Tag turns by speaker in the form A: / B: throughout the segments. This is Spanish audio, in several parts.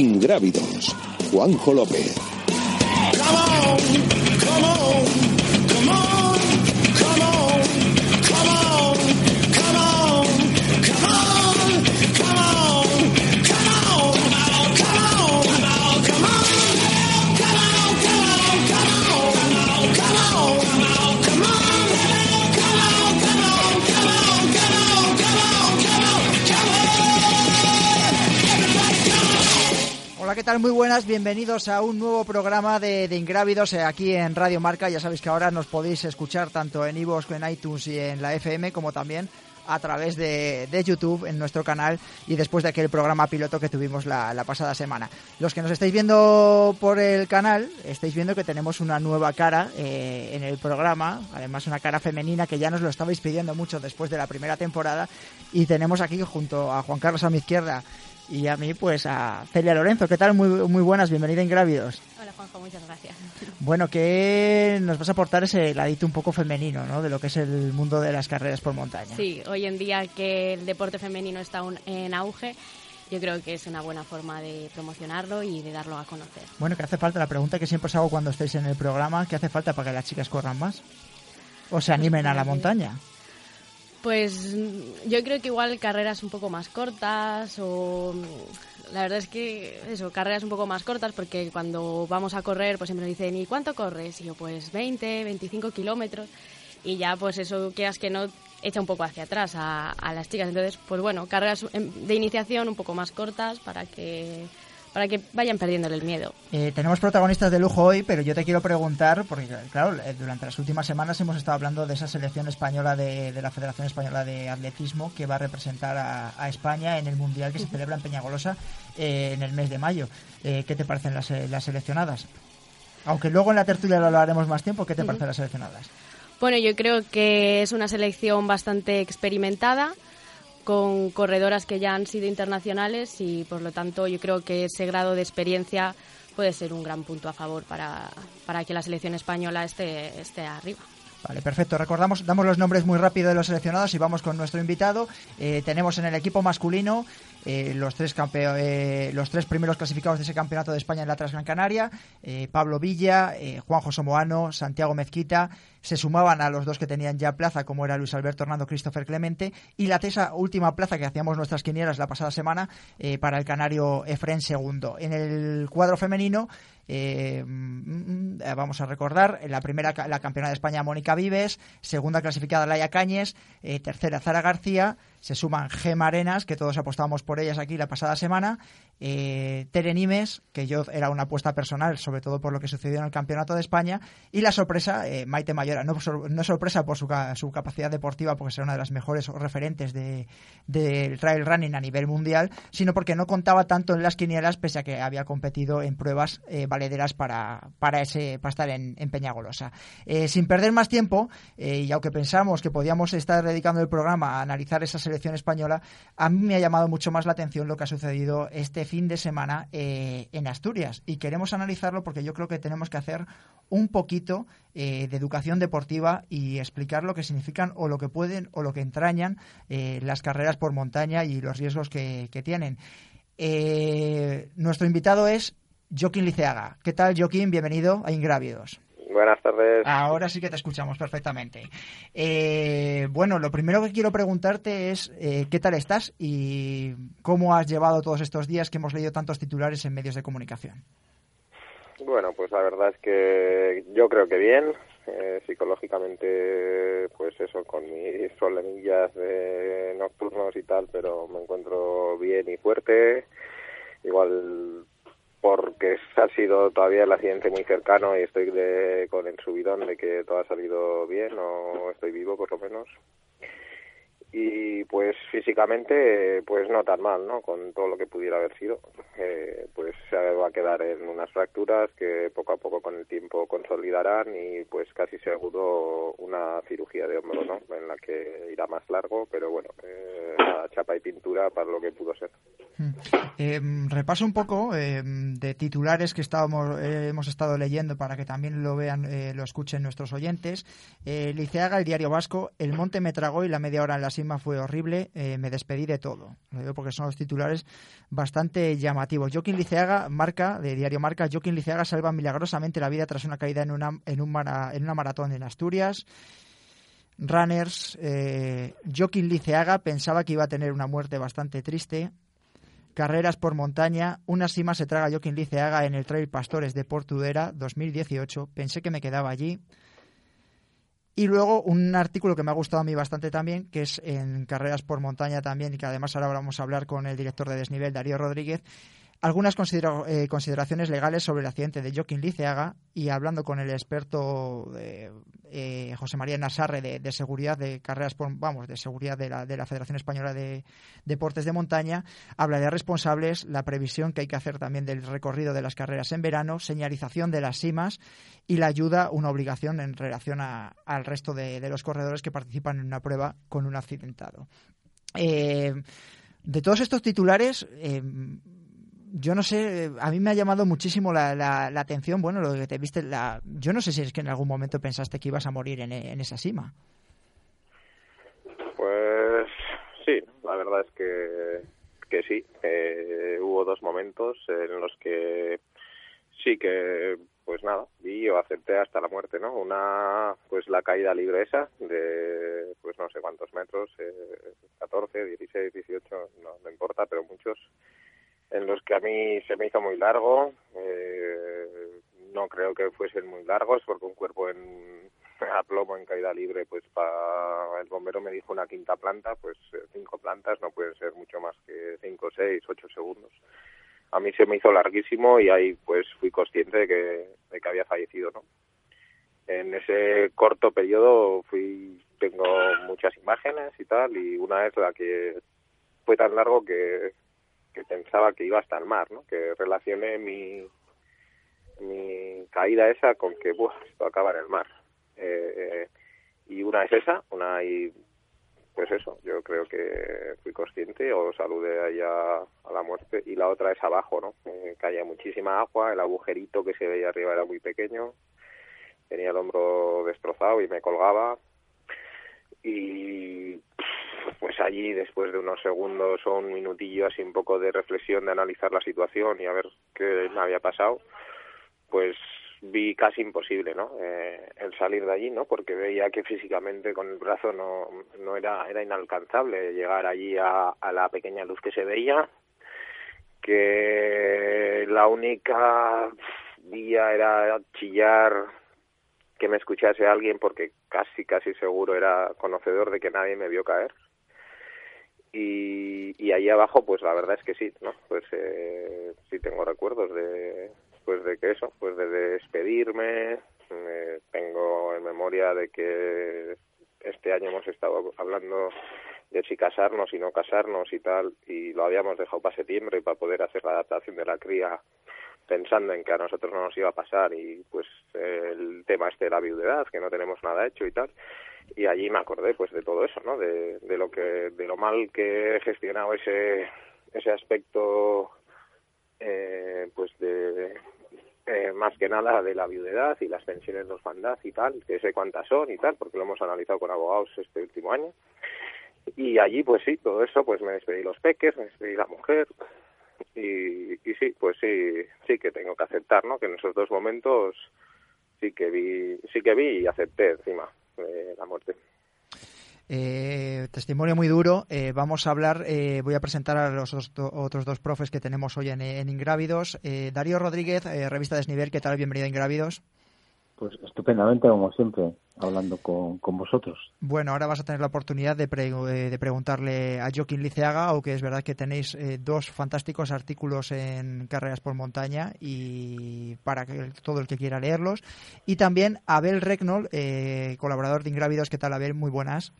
A: Ingrávidos. Juanjo López.
B: ¿Qué tal? Muy buenas, bienvenidos a un nuevo programa de, de Ingrávidos eh, aquí en Radio Marca. Ya sabéis que ahora nos podéis escuchar tanto en iVoox, en iTunes y en la FM, como también a través de, de YouTube en nuestro canal y después de aquel programa piloto que tuvimos la, la pasada semana. Los que nos estáis viendo por el canal, estáis viendo que tenemos una nueva cara eh, en el programa, además una cara femenina que ya nos lo estabais pidiendo mucho después de la primera temporada y tenemos aquí junto a Juan Carlos a mi izquierda y a mí pues a Celia Lorenzo. ¿Qué tal? Muy, muy buenas, bienvenida a Ingrávidos.
C: Hola Juanjo, muchas gracias.
B: Bueno, que nos vas a aportar ese ladito un poco femenino, ¿no? De lo que es el mundo de las carreras por montaña.
C: Sí, hoy en día que el deporte femenino está un- en auge, yo creo que es una buena forma de promocionarlo y de darlo a conocer.
B: Bueno, ¿qué hace falta? La pregunta que siempre os hago cuando estáis en el programa, ¿qué hace falta para que las chicas corran más? ¿O se animen a la montaña?
C: Pues yo creo que igual carreras un poco más cortas o la verdad es que eso, carreras un poco más cortas porque cuando vamos a correr pues siempre nos dicen ¿y cuánto corres? Y yo pues 20, 25 kilómetros y ya pues eso quieras que no echa un poco hacia atrás a, a las chicas. Entonces pues bueno, carreras em, de iniciación un poco más cortas para que, para que vayan perdiéndole el miedo.
B: Eh, tenemos protagonistas de lujo hoy, pero yo te quiero preguntar, porque claro, eh, durante las últimas semanas hemos estado hablando de esa selección española de, de la Federación Española de Atletismo que va a representar a, a España en el Mundial que se celebra en Peñagolosa eh, en el mes de mayo. Eh, ¿Qué te parecen las, eh, las seleccionadas? Aunque luego en la tertulia lo hablaremos más tiempo, ¿qué te parecen las seleccionadas?
C: Bueno, yo creo que es una selección bastante experimentada, con corredoras que ya han sido internacionales y por lo tanto yo creo que ese grado de experiencia puede ser un gran punto a favor para, para que la selección española esté, esté arriba.
B: Vale, perfecto. Recordamos, damos los nombres muy rápido de los seleccionados y vamos con nuestro invitado. Eh, tenemos en el equipo masculino eh, los, tres campeo- eh, los tres primeros clasificados de ese campeonato de España en la Transgran Canaria, eh, Pablo Villa, eh, Juanjo Somoano, Santiago Mezquita, se sumaban a los dos que tenían ya plaza, como era Luis Alberto Hernando, Christopher Clemente, y la tesa última plaza que hacíamos nuestras quinielas la pasada semana para el canario Efren segundo. En el cuadro femenino eh, mm, mm, eh, vamos a recordar, la primera la campeona de España Mónica Vives, segunda clasificada Laia Cañes, eh, tercera Zara García, se suman Gema Arenas, que todos apostábamos por ellas aquí la pasada semana, eh, que yo era una apuesta personal, sobre todo por lo que sucedió en el Campeonato de España, y la sorpresa, eh, Maite Mayora, no, sor- no sorpresa por su, su capacidad deportiva, porque será una de las mejores referentes de- del trail running a nivel mundial, sino porque no contaba tanto en las quinielas, pese a que había competido en pruebas eh, valederas para, para, ese, para estar en, en Peñagolosa. Eh, sin perder más tiempo, y aunque pensamos que podíamos estar dedicando el programa a analizar esa selección española, a mí me ha llamado mucho más la atención lo que ha sucedido este fin de semana eh, en Asturias. Y queremos analizarlo porque yo creo que tenemos que hacer un poquito eh, de educación deportiva y explicar lo que significan o lo que pueden o lo que entrañan eh, las carreras por montaña y los riesgos que, que tienen. Nuestro invitado es Joaquín Liceaga. ¿Qué tal, Joaquín? Bienvenido a Ingrávidos.
D: Buenas tardes.
B: Ahora sí que te escuchamos perfectamente. Eh, bueno, lo primero que quiero preguntarte es eh, qué tal estás y cómo has llevado todos estos días que hemos leído tantos titulares en medios de comunicación.
D: Bueno, pues la verdad es que yo creo que bien. Eh, psicológicamente, pues eso, con mis problemillas de nocturnos y tal, pero me encuentro bien y fuerte. Igual porque ha sido todavía el accidente muy cercano y estoy de, con el subidón de que todo ha salido bien o estoy vivo por lo menos. Y pues físicamente pues no tan mal no con todo lo que pudiera haber sido eh, pues se va a quedar en unas fracturas que poco a poco con el tiempo consolidarán y pues casi seguro una cirugía de hombro no en la que irá más largo pero bueno eh, chapa y pintura para lo que pudo ser.
B: Mm. eh, repaso un poco eh, de titulares que estábamos hemos estado leyendo para que también lo vean lo escuchen nuestros oyentes. Liceaga el diario vasco el monte me tragó y la media hora en las fue horrible, eh, me despedí de todo. Lo digo porque son los titulares bastante llamativos. Joaquín Liceaga, marca, de Diario Marca, Joaquín Liceaga salva milagrosamente la vida tras una caída en una, en un en una maratón en Asturias. Runners, eh, Joaquín Liceaga pensaba que iba a tener una muerte bastante triste. Carreras por montaña, una cima se traga Joaquín Liceaga en el Trail Pastores de Portudera 2018. Pensé que me quedaba allí. Y luego un artículo que me ha gustado a mí bastante también, que es en Carreras por Montaña también, y que además ahora vamos a hablar con el director de Desnivel, Darío Rodríguez, algunas eh, consideraciones legales sobre el accidente de Joaquín Liceaga y hablando con el experto eh, José María Nasarre de, seguridad de carreras, vamos, de seguridad de la, de la Federación Española de Deportes de Montaña, habla de responsables, la previsión que hay que hacer también del recorrido de las carreras en verano, señalización de las cimas y la ayuda, una obligación en relación al resto de, los corredores que participan en una prueba con un accidentado. Eh, de todos estos titulares, yo no sé, a mí me ha llamado muchísimo la, la, atención, bueno, lo que te viste, la, yo no sé si es que en algún momento pensaste que ibas a morir en, en esa cima.
D: Pues sí, la verdad es que, que sí, eh, hubo dos momentos en los que sí que, pues nada, vi o acepté hasta la muerte, ¿no? Una, pues la caída libre esa de, pues no sé cuántos metros, eh, 14, 16, 18, no, no importa, pero muchos en los que a mí se me hizo muy largo. Eh, no creo que fuesen muy largos porque un cuerpo en a plomo en caída libre, pues para el bombero me dijo una quinta planta, pues eh, cinco plantas no pueden ser mucho más que cinco, seis, ocho segundos. A mí se me hizo larguísimo y ahí pues fui consciente de que, de que había fallecido, ¿no? En ese corto periodo fui tengo muchas imágenes y tal y una es la que fue tan largo que que pensaba que iba hasta el mar, ¿no? Que relacioné mi, mi caída esa con que, buah, esto acaba en el mar. Eh, eh, y una es esa, una y pues eso, yo creo que fui consciente o saludé allá a la muerte y la otra es abajo, ¿no? Eh, caía muchísima agua, el agujerito que se veía arriba era muy pequeño, tenía el hombro destrozado y me colgaba y pues allí después de unos segundos o un minutillo así un poco de reflexión de analizar la situación y a ver qué me había pasado pues vi casi imposible no eh, el salir de allí no porque veía que físicamente con el brazo no no era era inalcanzable llegar allí a, a la pequeña luz que se veía que la única vía era chillar que me escuchase alguien porque casi casi seguro era conocedor de que nadie me vio caer. Y, y ahí abajo pues la verdad es que sí no pues eh, sí tengo recuerdos de pues de que eso pues de despedirme. Eh, tengo en memoria de que este año hemos estado hablando de si casarnos y no casarnos y tal y lo habíamos dejado para septiembre para poder hacer la adaptación de la cría pensando en que a nosotros no nos iba a pasar y pues el tema este de la viudedad que no tenemos nada hecho y tal y allí me acordé pues de todo eso no de, de lo que de lo mal que he gestionado ese ese aspecto eh, pues de eh, más que nada de la viudedad y las pensiones de orfandad y tal que sé cuántas son y tal porque lo hemos analizado con abogados este último año. Y allí pues sí todo eso pues me despedí los peques me despedí la mujer y, y sí pues sí sí que tengo que aceptar no que en esos dos momentos sí que vi sí que vi y acepté encima la muerte.
B: Eh, testimonio muy duro. Eh, vamos a hablar, eh, voy a presentar a los otros dos profes que tenemos hoy en, en Ingrávidos. Darío Rodríguez, revista Desnivel, ¿qué tal? Bienvenido a Ingrávidos.
E: Pues estupendamente, como siempre, hablando con, vosotros.
B: Bueno, ahora vas a tener la oportunidad de, de preguntarle a Joaquín Liceaga, aunque es verdad que tenéis dos fantásticos artículos en Carreras por Montaña y para que, todo el que quiera leerlos. Y también Abel Regnol, colaborador de Ingrávidos. ¿Qué tal, Abel? Muy buenas.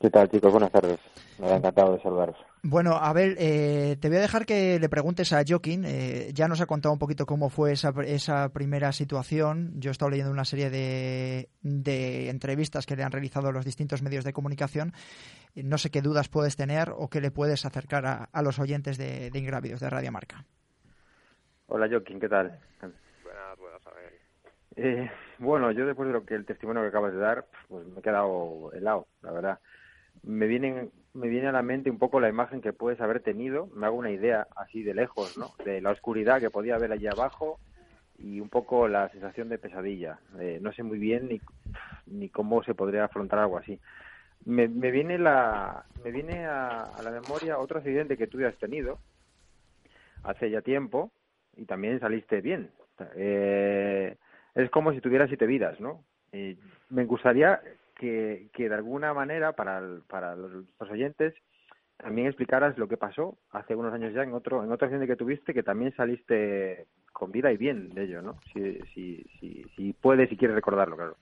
E: ¿Qué tal, chicos? Buenas tardes. Me ha encantado de saludaros.
B: Bueno, Abel, eh, te voy a dejar que le preguntes a Joaquín. Eh, ya nos ha contado un poquito cómo fue esa, esa primera situación. Yo he estado leyendo una serie de, de entrevistas que le han realizado los distintos medios de comunicación. No sé qué dudas puedes tener o qué le puedes acercar a, a los oyentes de, de Ingrávidos de Radio Marca.
E: Hola, Joaquín, ¿qué tal?
D: Buenas, buenas, Abel.
E: Eh, bueno, yo después de lo que el testimonio que acabas de dar, pues me he quedado helado, la verdad. Me viene, me viene a la mente un poco la imagen que puedes haber tenido, me hago una idea así de lejos, ¿no? De la oscuridad que podía haber allí abajo y un poco la sensación de pesadilla. Eh, no sé muy bien ni, ni cómo se podría afrontar algo así. Me, me viene la me viene a, a la memoria otro accidente que tú ya has tenido hace ya tiempo y también saliste bien. Eh, es como si tuvieras siete vidas, ¿no? Eh, me gustaría que, de alguna manera para, para los, los oyentes también explicaras lo que pasó hace unos años ya en otro en otro accidente que tuviste que también saliste con vida y bien de ello, ¿no? Si, si, si, puedes y quieres recordarlo, claro.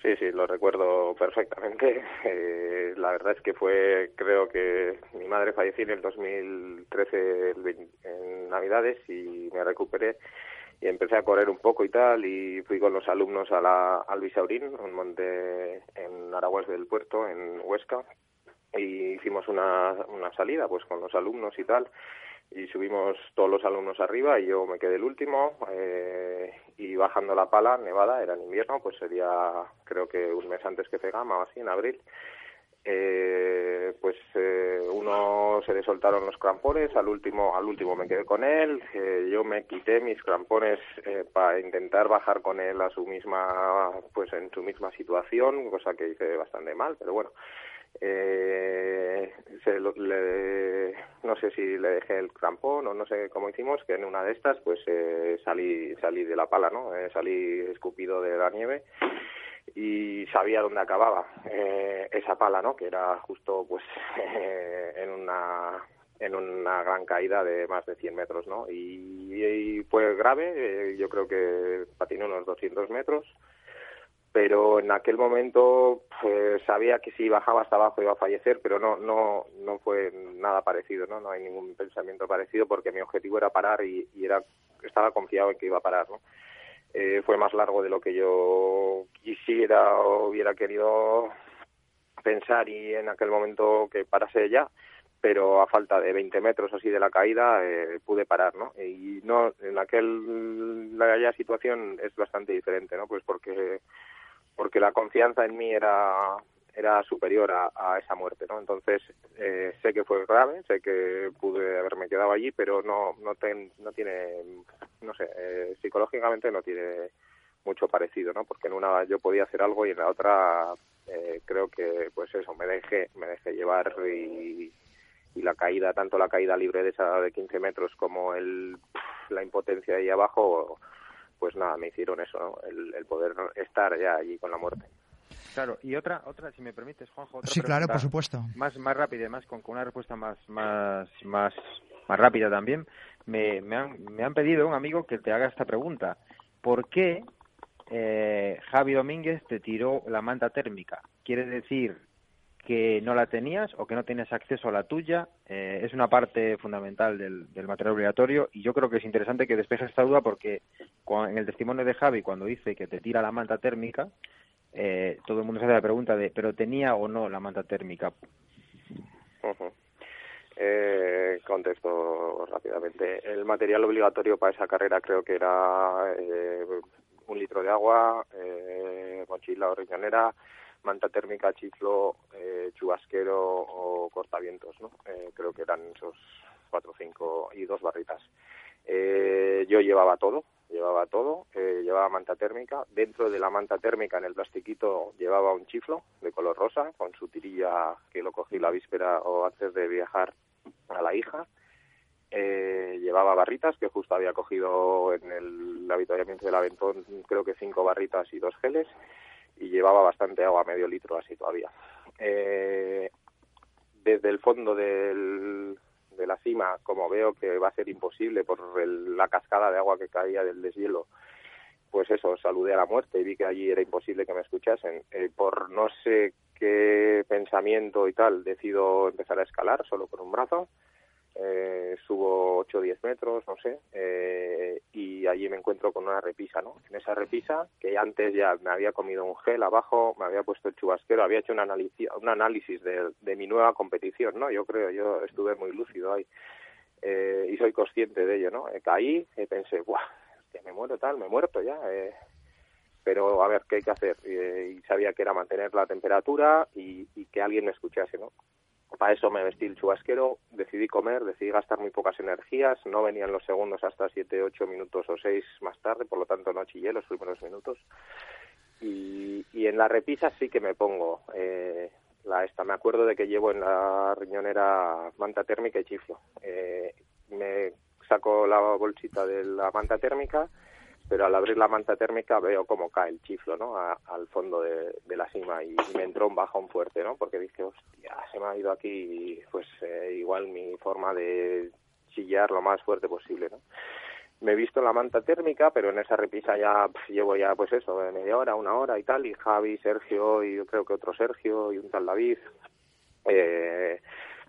D: Sí, sí, lo recuerdo perfectamente. Eh, la verdad es que fue, creo que mi madre falleció en el 2013 el vein- en Navidades y me recuperé y empecé a correr un poco y tal y fui con los alumnos a la, al Bisaurín, un monte en Araguas del Puerto, en Huesca, y hicimos una, una salida pues con los alumnos y tal y subimos todos los alumnos arriba y yo me quedé el último eh, y bajando la pala, nevada, era en invierno, pues sería creo que un mes antes que Cegama o así, en abril, eh, pues eh, uno se le soltaron los crampones, al último, al último me quedé con él, eh, yo me quité mis crampones eh, para intentar bajar con él a su misma, pues en su misma situación, cosa que hice bastante mal, pero bueno, eh, se le- no sé si le dejé el crampón o no sé cómo hicimos, que en una de estas pues eh, salí salí de la pala, ¿no? Salí escupido de la nieve y sabía dónde acababa eh, esa pala, ¿no? Que era justo pues eh, en una en una gran caída de más de 100 metros, ¿no? Y, y fue grave, eh, yo creo que patiné unos 200 metros, pero en aquel momento pues, sabía que si bajaba hasta abajo iba a fallecer, pero no no no fue nada parecido, no no hay ningún pensamiento parecido porque mi objetivo era parar y, y era estaba confiado en que iba a parar, ¿no? Eh, fue más largo de lo que yo quisiera o hubiera querido pensar y en aquel momento que parase ya, pero a falta de 20 metros así de la caída eh, pude parar, ¿no? Y no en aquel la situación es bastante diferente, ¿no? Pues porque porque la confianza en mí era era superior a, a esa muerte, ¿no? Entonces eh, sé que fue grave, sé que pude haberme quedado allí, pero no no, ten- no tiene, no sé, eh, psicológicamente no tiene mucho parecido, ¿no? Porque en una yo podía hacer algo y en la otra eh, creo que pues eso me dejé me dejé llevar y, y la caída tanto la caída libre de esa de 15 metros como el la impotencia ahí abajo pues nada me hicieron eso ¿no? el, el poder estar ya allí con la muerte
E: Claro, y otra, otra, si me permites, Juanjo, otra
B: Sí, claro, por supuesto.
E: Más, más rápida, más con, con una respuesta más, más, más, más rápida también. Me, me, han, me han pedido un amigo que te haga esta pregunta. ¿Por qué eh, Javi Domínguez te tiró la manta térmica? ¿Quiere decir que no la tenías o que no tenías acceso a la tuya? Eh, es una parte fundamental del, del material obligatorio y yo creo que es interesante que despejes esta duda porque en el testimonio de Javi, cuando dice que te tira la manta térmica, eh, todo el mundo se hace la pregunta de, ¿pero tenía o no la manta térmica?
D: Ujú. Eh, contesto rápidamente. El material obligatorio para esa carrera creo que era eh, un litro de agua, eh, mochila o riñonera, manta térmica, chiflo, eh, chubasquero o cortavientos, ¿no? Creo que eran esos cuatro cinco y dos barritas. Eh, yo llevaba todo, llevaba todo, eh, llevaba manta térmica. Dentro de la manta térmica, en el plastiquito, llevaba un chiflo de color rosa con su tirilla que lo cogí la víspera o antes de viajar a la hija. Eh, llevaba barritas que justo había cogido en el avituallamiento del Aventón, creo que cinco barritas y dos geles. Y llevaba bastante agua, medio litro así todavía. Eh, desde el fondo del, de la cima, como veo que va a ser imposible por el- la cascada de agua que caía del deshielo, pues eso, saludé a la muerte y vi que allí era imposible que me escuchasen. Eh, por no sé qué pensamiento y tal decido empezar a escalar solo con un brazo. Eh, subo 8 o 10 metros, no sé, eh, y allí me encuentro con una repisa, ¿no? En esa repisa, que antes ya me había comido un gel abajo, me había puesto el chubasquero, había hecho un análisis, un análisis de, mi nueva competición, ¿no? Yo creo, yo estuve muy lúcido ahí eh, y soy consciente de ello, ¿no? Eh, caí y pensé, ¡guau! Que me muero tal, me he muerto ya, eh, pero a ver qué hay que hacer eh, y sabía que era mantener la temperatura y, y, que alguien me escuchase no para eso me vestí el chubasquero decidí comer decidí gastar muy pocas energías no venían los segundos hasta siete ocho minutos o seis más tarde por lo tanto no chillé los primeros minutos. Y, y en la repisa sí que me pongo eh, la esta. Me acuerdo de que llevo en la riñonera manta térmica y chiflo. Eh, me saco la bolsita de la manta térmica pero al abrir la manta térmica veo cómo cae el chiflo, ¿no? A, al fondo de, de, la cima y, me entró un bajón fuerte, ¿no? Porque dije, hostia, se me ha ido aquí, pues eh, igual mi forma de chillar lo más fuerte posible, ¿no? Me he visto la manta térmica, pero en esa repisa ya llevo ya, pues eso, media hora, una hora y tal, y Javi, Sergio, y yo creo que otro Sergio, y un tal David, eh,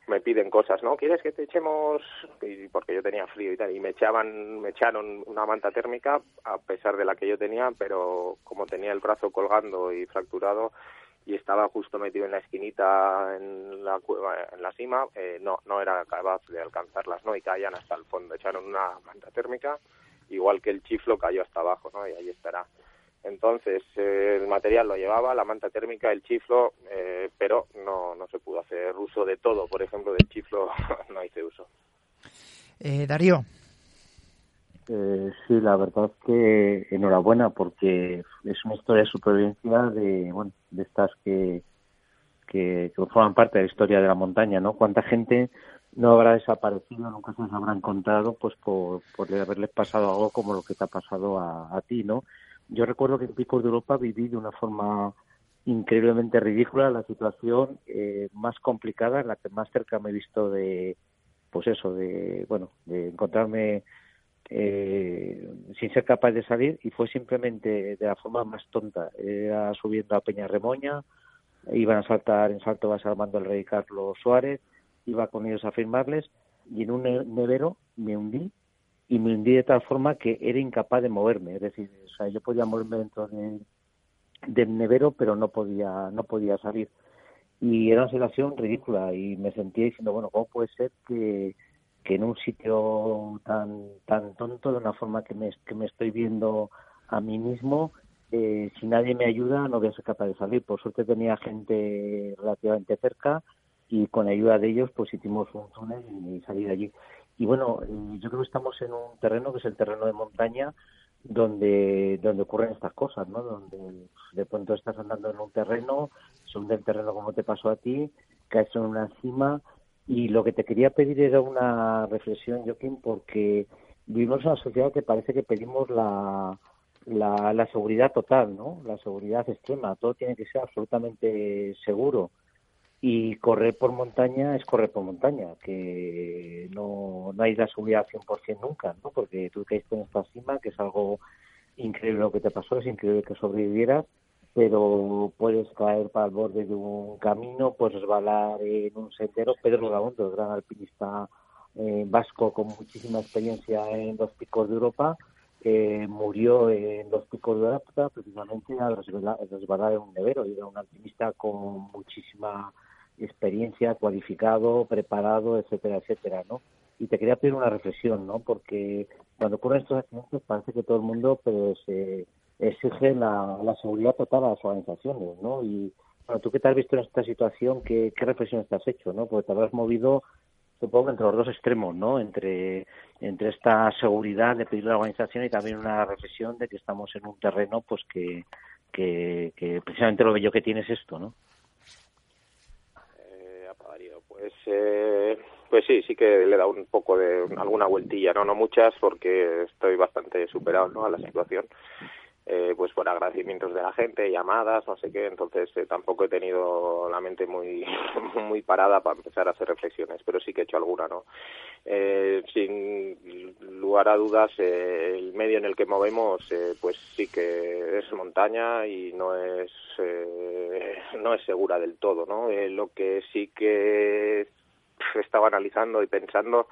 D: me piden cosas, ¿no? ¿Quieres que te echemos? Y porque yo tenía frío y tal, y me echaban, me echaron una manta térmica a pesar de la que yo tenía, pero como tenía el brazo colgando y fracturado y estaba justo metido en la esquinita en la cueva, en la cima, eh, no, no era capaz de alcanzarlas, ¿no? Y caían hasta el fondo, echaron una manta térmica, igual que el chiflo cayó hasta abajo, ¿no? Y ahí estará. Entonces, eh, el material lo llevaba, la manta térmica, el chiflo, eh, pero no, no se pudo hacer uso de todo. Por ejemplo, del chiflo no hice uso.
B: Eh, Darío.
F: Eh, sí, la verdad es que enhorabuena porque es una historia de supervivencia de, bueno, de estas que, que, que forman parte de la historia de la montaña, ¿no? ¿Cuánta gente no habrá desaparecido, nunca se les habrá encontrado, pues por, por haberles pasado algo como lo que te ha pasado a, a ti, ¿no? Yo recuerdo que en Picos de Europa viví de una forma increíblemente ridícula la situación eh, más complicada, en la que más cerca me he visto de, pues eso, de, bueno, de encontrarme eh, sin ser capaz de salir y fue simplemente de la forma más tonta. Era subiendo a Peña Remoña, iban a saltar en salto vas armando el rey Carlos Suárez, iba con ellos a firmarles y en un nevero me hundí y me hundí de tal forma que era incapaz de moverme, es decir, o sea, yo podía moverme dentro de, del nevero, pero no podía, no podía salir. Y era una situación ridícula y me sentía diciendo, bueno, ¿cómo puede ser que, en un sitio tan, tan tonto, de una forma que me, que me estoy viendo a mí mismo, eh, si nadie me ayuda no voy a ser capaz de salir. Por suerte tenía gente relativamente cerca y con ayuda de ellos pues hicimos un túnel y salí de allí. Y bueno, yo creo que estamos en un terreno que es el terreno de montaña donde donde ocurren estas cosas, ¿no? Donde de pronto estás andando en un terreno, se hunde el terreno como te pasó a ti, caes en una cima y lo que te quería pedir era una reflexión, Joaquín, porque vivimos en una sociedad que parece que pedimos la, la, la seguridad total, ¿no? La seguridad extrema, todo tiene que ser absolutamente seguro y correr por montaña es correr por montaña, que no, no hay la seguridad 100% nunca, ¿no? Porque tú caíste en esta cima, que es algo increíble lo que te pasó, es increíble que sobrevivieras, pero puedes caer para el borde de un camino, puedes resbalar en un sendero. Pedro Gabondo, gran alpinista eh, vasco con muchísima experiencia en los picos de Europa, eh, murió en los picos de Europa precisamente al resbalar, en un nevero. Era un alpinista con muchísima experiencia, cualificado, preparado, etcétera, etcétera, ¿no? Y te quería pedir una reflexión, ¿no? Porque cuando ocurren estos accidentes parece que todo el mundo pues eh, exige la, la, seguridad total a las organizaciones, ¿no? Y bueno, tú qué te has visto en esta situación, ¿qué, qué reflexiones te has hecho, ¿no? Porque te habrás movido supongo entre los dos extremos, ¿no? Entre, entre esta seguridad de pedir a la organización y también una reflexión de que estamos en un terreno, pues que, que, que precisamente lo bello que tiene es esto, ¿no?
D: Pues, eh, pues sí, sí que le da un poco de alguna vueltilla, no, no muchas, porque estoy bastante superado, ¿no? A la situación. eh, pues por agradecimientos de la gente, llamadas, no sé qué, entonces eh, tampoco he tenido la mente muy muy parada para empezar a hacer reflexiones, pero sí que he hecho alguna, ¿no? Eh, sin lugar a dudas, eh, el medio en el que movemos, pues sí que es montaña y no es no es segura del todo, ¿no? lo que sí que estaba analizando y pensando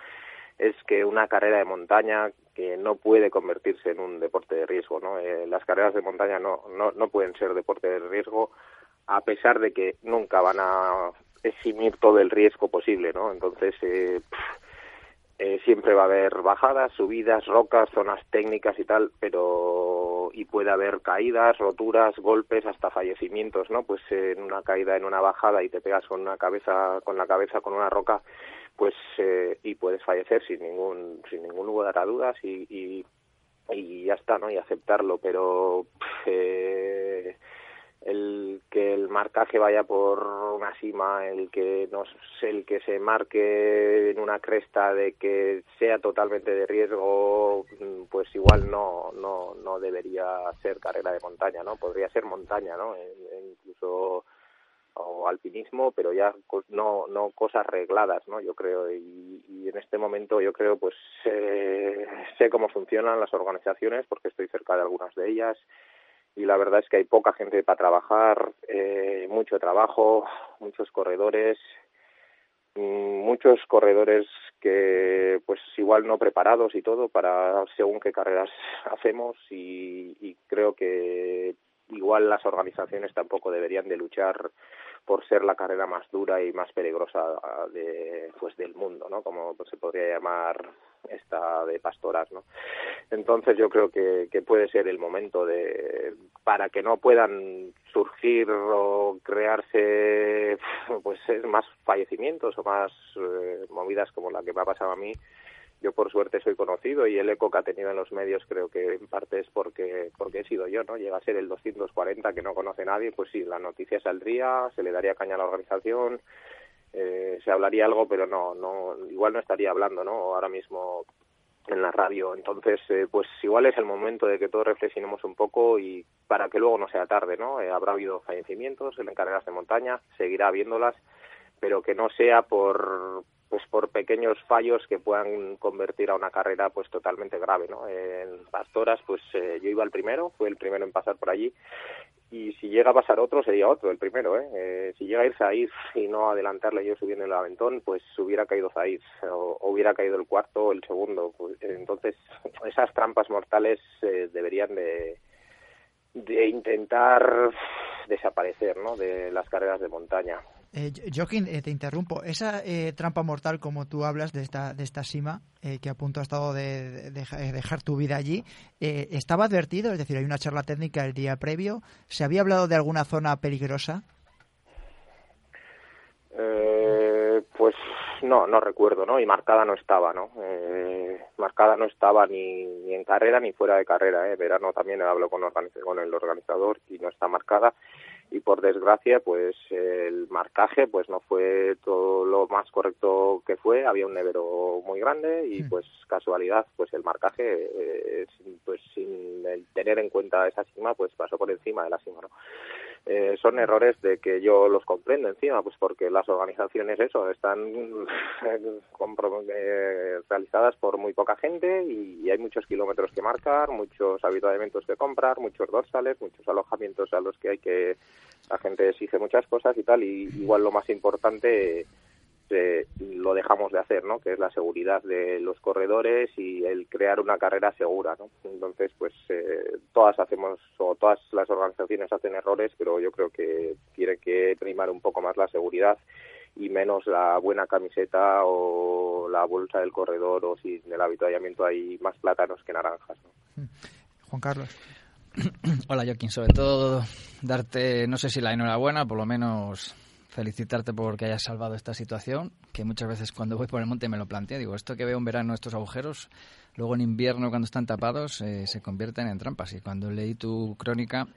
D: es que una carrera de montaña que no puede convertirse en un deporte de riesgo, ¿no? Eh, las carreras de montaña no, no, no pueden ser deporte de riesgo a pesar de que nunca van a eximir todo el riesgo posible, ¿no? Entonces, eh, eh, siempre va a haber bajadas, subidas, rocas, zonas técnicas y tal, pero y puede haber caídas, roturas, golpes, hasta fallecimientos, ¿no? Pues en una caída, en una bajada y te pegas con una cabeza, con la cabeza con una roca, pues eh, y puedes fallecer sin ningún sin ningún lugar a dudas y, y, y ya está no y aceptarlo pero eh, el que el marcaje vaya por una cima el que no el que se marque en una cresta de que sea totalmente de riesgo pues igual no no no debería ser carrera de montaña no podría ser montaña no incluso o alpinismo, pero ya no, no cosas regladas, ¿no? Yo creo, y, y en este momento yo creo, pues eh, sé cómo funcionan las organizaciones porque estoy cerca de algunas de ellas y la verdad es que hay poca gente para trabajar, eh, mucho trabajo, muchos corredores, mm, muchos corredores que pues igual no preparados y todo para según qué carreras hacemos y, y creo que igual las organizaciones tampoco deberían de luchar por ser la carrera más dura y más peligrosa ah, de, pues del mundo, ¿no? Como se podría llamar esta de pastoras, ¿no? Entonces yo creo que, que puede ser el momento de para que no puedan surgir o crearse pues más fallecimientos o más eh, movidas como la que me ha pasado a mí yo por suerte soy conocido y el eco que ha tenido en los medios creo que en parte es porque porque he sido yo, ¿no? Llega a ser el 240 que no conoce nadie, pues sí, la noticia saldría, se le daría caña a la organización, eh, se hablaría algo, pero no, no, igual no estaría hablando, ¿no? Ahora mismo en la radio. Entonces, eh, pues igual es el momento de que todos reflexionemos un poco y para que luego no sea tarde, ¿no? Eh, habrá habido fallecimientos en carreras de montaña, seguirá habiéndolas, pero que no sea por, pues por pequeños fallos que puedan convertir a una carrera pues totalmente grave no en pastoras pues eh, yo iba el primero fue el primero en pasar por allí y si llega a pasar otro sería otro el primero ¿eh? eh si llega a ir Zaiz y no adelantarle yo subiendo el aventón pues hubiera caído Zaiz o, hubiera caído el cuarto o el segundo pues, entonces esas trampas mortales eh, deberían de de intentar desaparecer ¿no? de las carreras de montaña
B: eh, Joaquín, eh, te interrumpo. Esa eh, trampa mortal, como tú hablas de esta, de esta cima, eh, que a punto ha estado de, dejar tu vida allí, ¿estaba advertido? Es decir, hay una charla técnica el día previo. ¿Se había hablado de alguna zona peligrosa?
D: pues no, no recuerdo, ¿no? Y marcada no estaba, ¿no? marcada no estaba ni, en carrera ni fuera de carrera, ¿eh? Verano también hablo con el organizador y no está marcada y por desgracia pues el marcaje pues no fue todo lo más correcto que fue. Había un nevero muy grande y pues casualidad pues el marcaje eh, pues sin tener en cuenta esa cima pues pasó por encima de la cima no eh, son errores de que yo los comprendo encima, pues porque las organizaciones eso están eh, realizadas por muy poca gente y, hay muchos kilómetros que marcar, muchos habituamientos que comprar, muchos dorsales, muchos alojamientos a los que hay que la gente exige muchas cosas y tal y igual lo más importante lo dejamos de hacer, ¿no? Que es la seguridad de los corredores y el crear una carrera segura, ¿no? Entonces, pues eh, todas hacemos o todas las organizaciones hacen errores, pero yo creo que tiene que primar un poco más la seguridad y menos la buena camiseta o la bolsa del corredor o si en el habituallamiento hay más plátanos que naranjas. ¿no?
B: Juan Carlos.
G: Hola Joaquín, sobre todo darte, no sé si la enhorabuena, por lo menos felicitarte porque hayas salvado esta situación, que muchas veces cuando voy por el monte me lo planteo, digo, esto que veo en verano, estos agujeros, luego en invierno cuando están tapados eh, se convierten en trampas. Y cuando leí tu crónica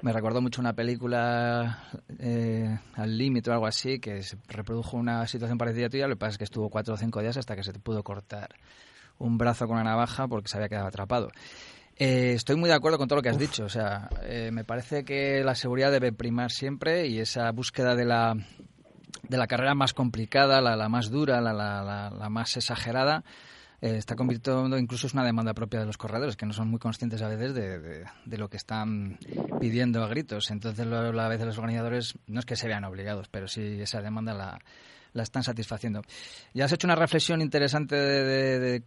G: me recordó mucho una película eh, al límite o algo así, que se reprodujo una situación parecida a tuya, lo que pasa es que estuvo cuatro o cinco días hasta que se te pudo cortar un brazo con una navaja porque se había quedado atrapado. Eh, estoy muy de acuerdo con todo lo que has dicho. O sea, eh, me parece que la seguridad debe primar siempre y esa búsqueda de la, de la carrera más complicada, la, la más dura, la, la, la más exagerada, eh, está convirtiendo incluso es una demanda propia de los corredores, que no son muy conscientes a veces de, de, de lo que están pidiendo a gritos. Entonces, a veces los organizadores no es que se vean obligados, pero sí esa demanda la, la están satisfaciendo. Ya has hecho una reflexión interesante de, de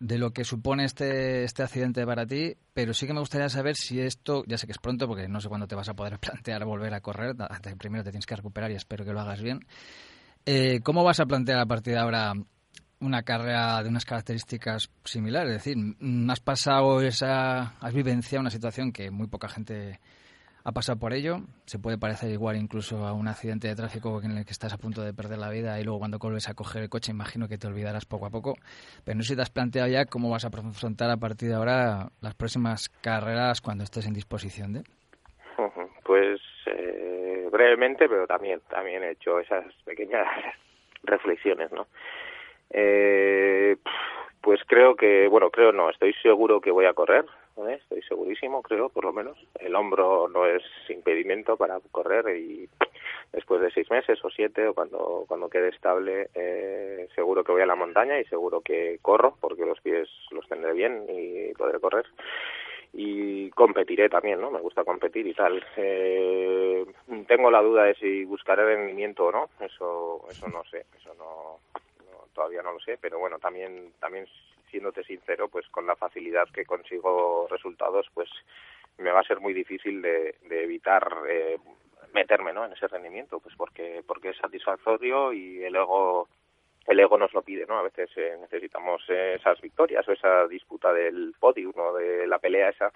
G: de lo que supone este, este accidente para ti, pero sí que me gustaría saber si esto, ya sé que es pronto porque no sé cuándo te vas a poder plantear volver a correr, primero te tienes que recuperar y espero que lo hagas bien. Eh, ¿Cómo vas a plantear a partir de ahora una carrera de unas características similares? Es decir, has pasado esa, has vivenciado una situación que muy poca gente ha pasado por ello. Se puede parecer igual incluso a un accidente de tráfico en el que estás a punto de perder la vida y luego cuando vuelves a coger el coche imagino que te olvidarás poco a poco. Pero no sé si te has planteado ya cómo vas a afrontar a partir de ahora las próximas carreras cuando estés en disposición de.
D: Pues eh, brevemente, pero también, también he hecho esas pequeñas reflexiones, ¿no? Eh, pues creo que, bueno, creo no, estoy seguro que voy a correr, estoy segurísimo, creo, por lo menos. El hombro no es impedimento para correr y después de seis meses o siete o cuando, cuando quede estable, eh, seguro que voy a la montaña y seguro que corro porque los pies los tendré bien y podré correr. Y competiré también, ¿no? Me gusta competir y tal. Eh, tengo la duda de si buscaré rendimiento o no. Eso, eso no sé. Eso no, todavía no lo sé. Pero bueno, también, también siéndote sincero, pues con la facilidad que consigo resultados, pues me va a ser muy difícil de, de evitar eh, meterme ¿no? en ese rendimiento, pues porque, porque es satisfactorio y el ego el ego nos lo pide, ¿no? A veces eh, necesitamos esas victorias o esa disputa del podium o de la pelea esa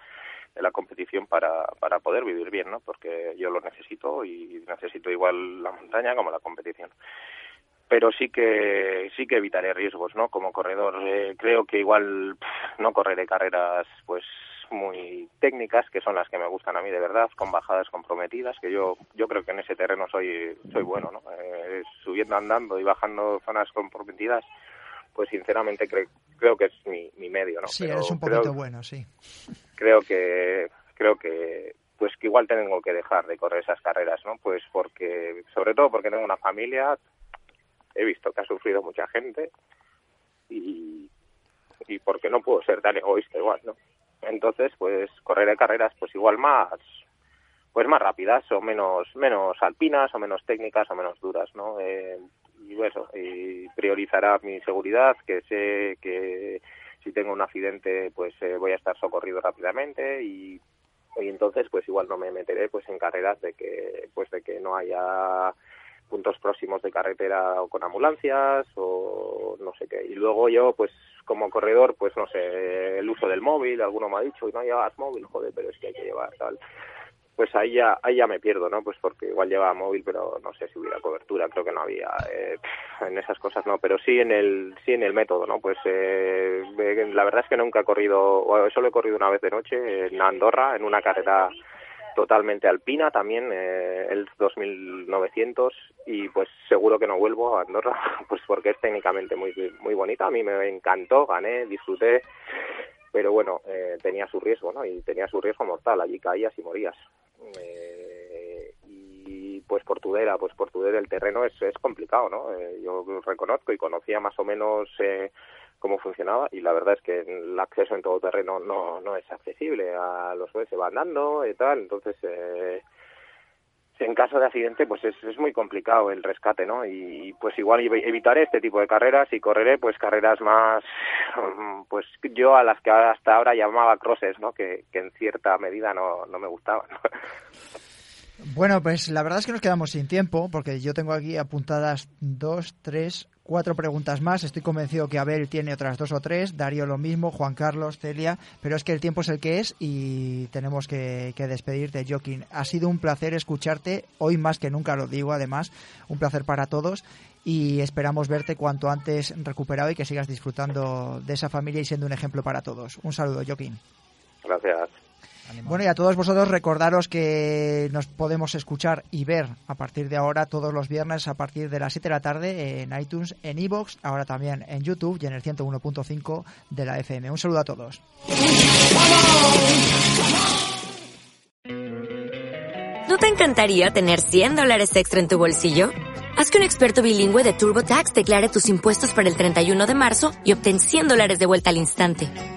D: de la competición para, para poder vivir bien, ¿no? Porque yo lo necesito y necesito igual la montaña como la competición pero sí que sí que evitaré riesgos no como corredor eh, creo que igual pff, no correré carreras pues muy técnicas que son las que me gustan a mí de verdad con bajadas comprometidas que yo yo creo que en ese terreno soy soy bueno no eh, subiendo andando y bajando zonas comprometidas pues sinceramente cre creo que es mi, mi medio no
B: sí pero es un poquito
D: creo,
B: bueno sí.
D: creo que creo que pues que igual tengo que dejar de correr esas carreras no pues porque sobre todo porque tengo una familia he visto que ha sufrido mucha gente y, y porque no puedo ser tan egoísta igual, ¿no? Entonces, pues correré carreras pues igual más pues más rápidas o menos menos alpinas o menos técnicas o menos duras, ¿no? Eh, y eso, priorizará mi seguridad, que sé que si tengo un accidente pues eh, voy a estar socorrido rápidamente y, y entonces pues igual no me meteré pues en carreras de que pues de que no haya puntos próximos de carretera o con ambulancias o no sé qué. Y luego yo, pues como corredor, pues no sé, el uso del móvil, alguno me ha dicho, y no llevas móvil, joder, pero es que hay que llevar tal. Pues ahí ya, ahí ya me pierdo, ¿no? Pues porque igual llevaba móvil, pero no sé si hubiera cobertura, creo que no había. Eh, en esas cosas no, pero sí en el, sí en el método, ¿no? Pues eh, la verdad es que nunca he corrido, solo he corrido una vez de noche en Andorra, en una carrera totalmente alpina también eh, el 2900 y pues seguro que no vuelvo a Andorra pues porque es técnicamente muy muy bonita. A mí me encantó gané disfruté pero bueno eh, tenía su riesgo no y tenía su riesgo mortal. Allí caías y morías. Eh, y pues por Tudela pues por Tudela el terreno es, es complicado no eh, yo reconozco y conocía más o menos eh, cómo funcionaba y la verdad es que el acceso en todo terreno no, no es accesible. A los jueces se va andando y tal entonces eh, en caso de accidente pues es, es muy complicado el rescate no y, y pues igual evitaré este tipo de carreras y correré pues carreras más pues yo a las que hasta ahora llamaba crosses no que, que en cierta medida no, no me gustaban
B: Bueno, pues la verdad es que nos quedamos sin tiempo, porque yo tengo aquí apuntadas dos, tres, cuatro preguntas más. Estoy convencido que Abel tiene otras dos o tres, Darío lo mismo, Juan Carlos, Celia, pero es que el tiempo es el que es y tenemos que, despedirte, Joaquín. Ha sido un placer escucharte, hoy más que nunca lo digo, además, un placer para todos y esperamos verte cuanto antes recuperado y que sigas disfrutando de esa familia y siendo un ejemplo para todos. Un saludo, Joaquín.
D: Gracias.
B: Bueno, y a todos vosotros recordaros que nos podemos escuchar y ver a partir de ahora todos los viernes a partir de las 7 de la tarde en iTunes, en iVoox, ahora también en YouTube y en el 101.5 de la FM. Un saludo a todos.
H: ¿No te encantaría tener 100 dólares extra en tu bolsillo? Haz que un experto bilingüe de TurboTax declare tus impuestos para el 31 de marzo y obtén 100 dólares de vuelta al instante.